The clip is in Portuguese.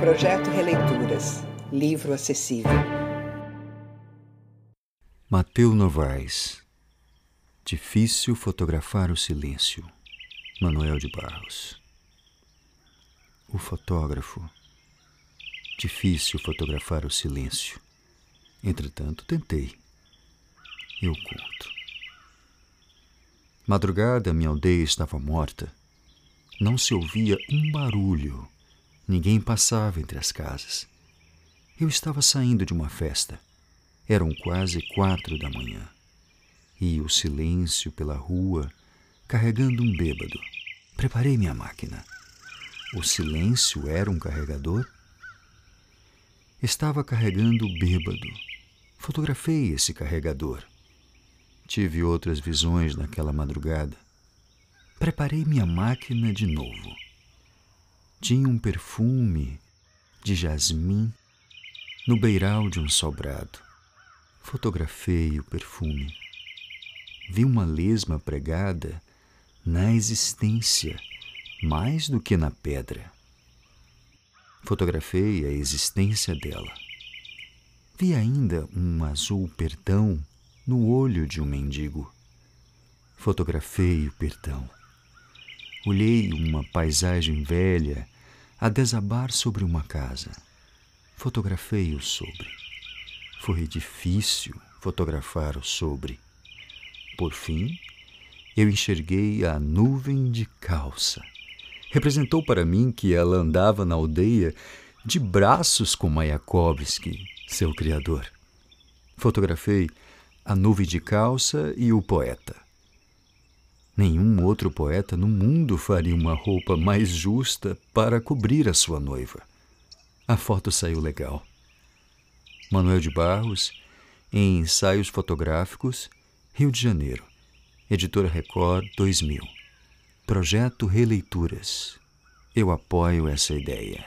Projeto Releituras. Livro acessível. Mateu Novaes. Difícil fotografar o silêncio. Manuel de Barros. O fotógrafo. Difícil fotografar o silêncio. Entretanto, tentei. Eu conto. Madrugada, minha aldeia estava morta. Não se ouvia um barulho. Ninguém passava entre as casas. Eu estava saindo de uma festa. Eram quase quatro da manhã. E o silêncio pela rua, carregando um bêbado. Preparei minha máquina. O silêncio era um carregador? Estava carregando o bêbado. Fotografei esse carregador. Tive outras visões naquela madrugada. Preparei minha máquina de novo. Tinha um perfume de jasmim no beiral de um sobrado. Fotografei o perfume. Vi uma lesma pregada na existência mais do que na pedra. Fotografei a existência dela. Vi ainda um azul perdão no olho de um mendigo. Fotografei o perdão. Olhei uma paisagem velha a desabar sobre uma casa. Fotografei o sobre. Foi difícil fotografar o sobre. Por fim, eu enxerguei a nuvem de calça. Representou para mim que ela andava na aldeia de braços com Mayakovsky, seu criador. Fotografei a nuvem de calça e o poeta. Nenhum outro poeta no mundo faria uma roupa mais justa para cobrir a sua noiva. A foto saiu legal. Manuel de Barros, em Ensaios Fotográficos, Rio de Janeiro. Editora Record 2000. Projeto Releituras. Eu apoio essa ideia.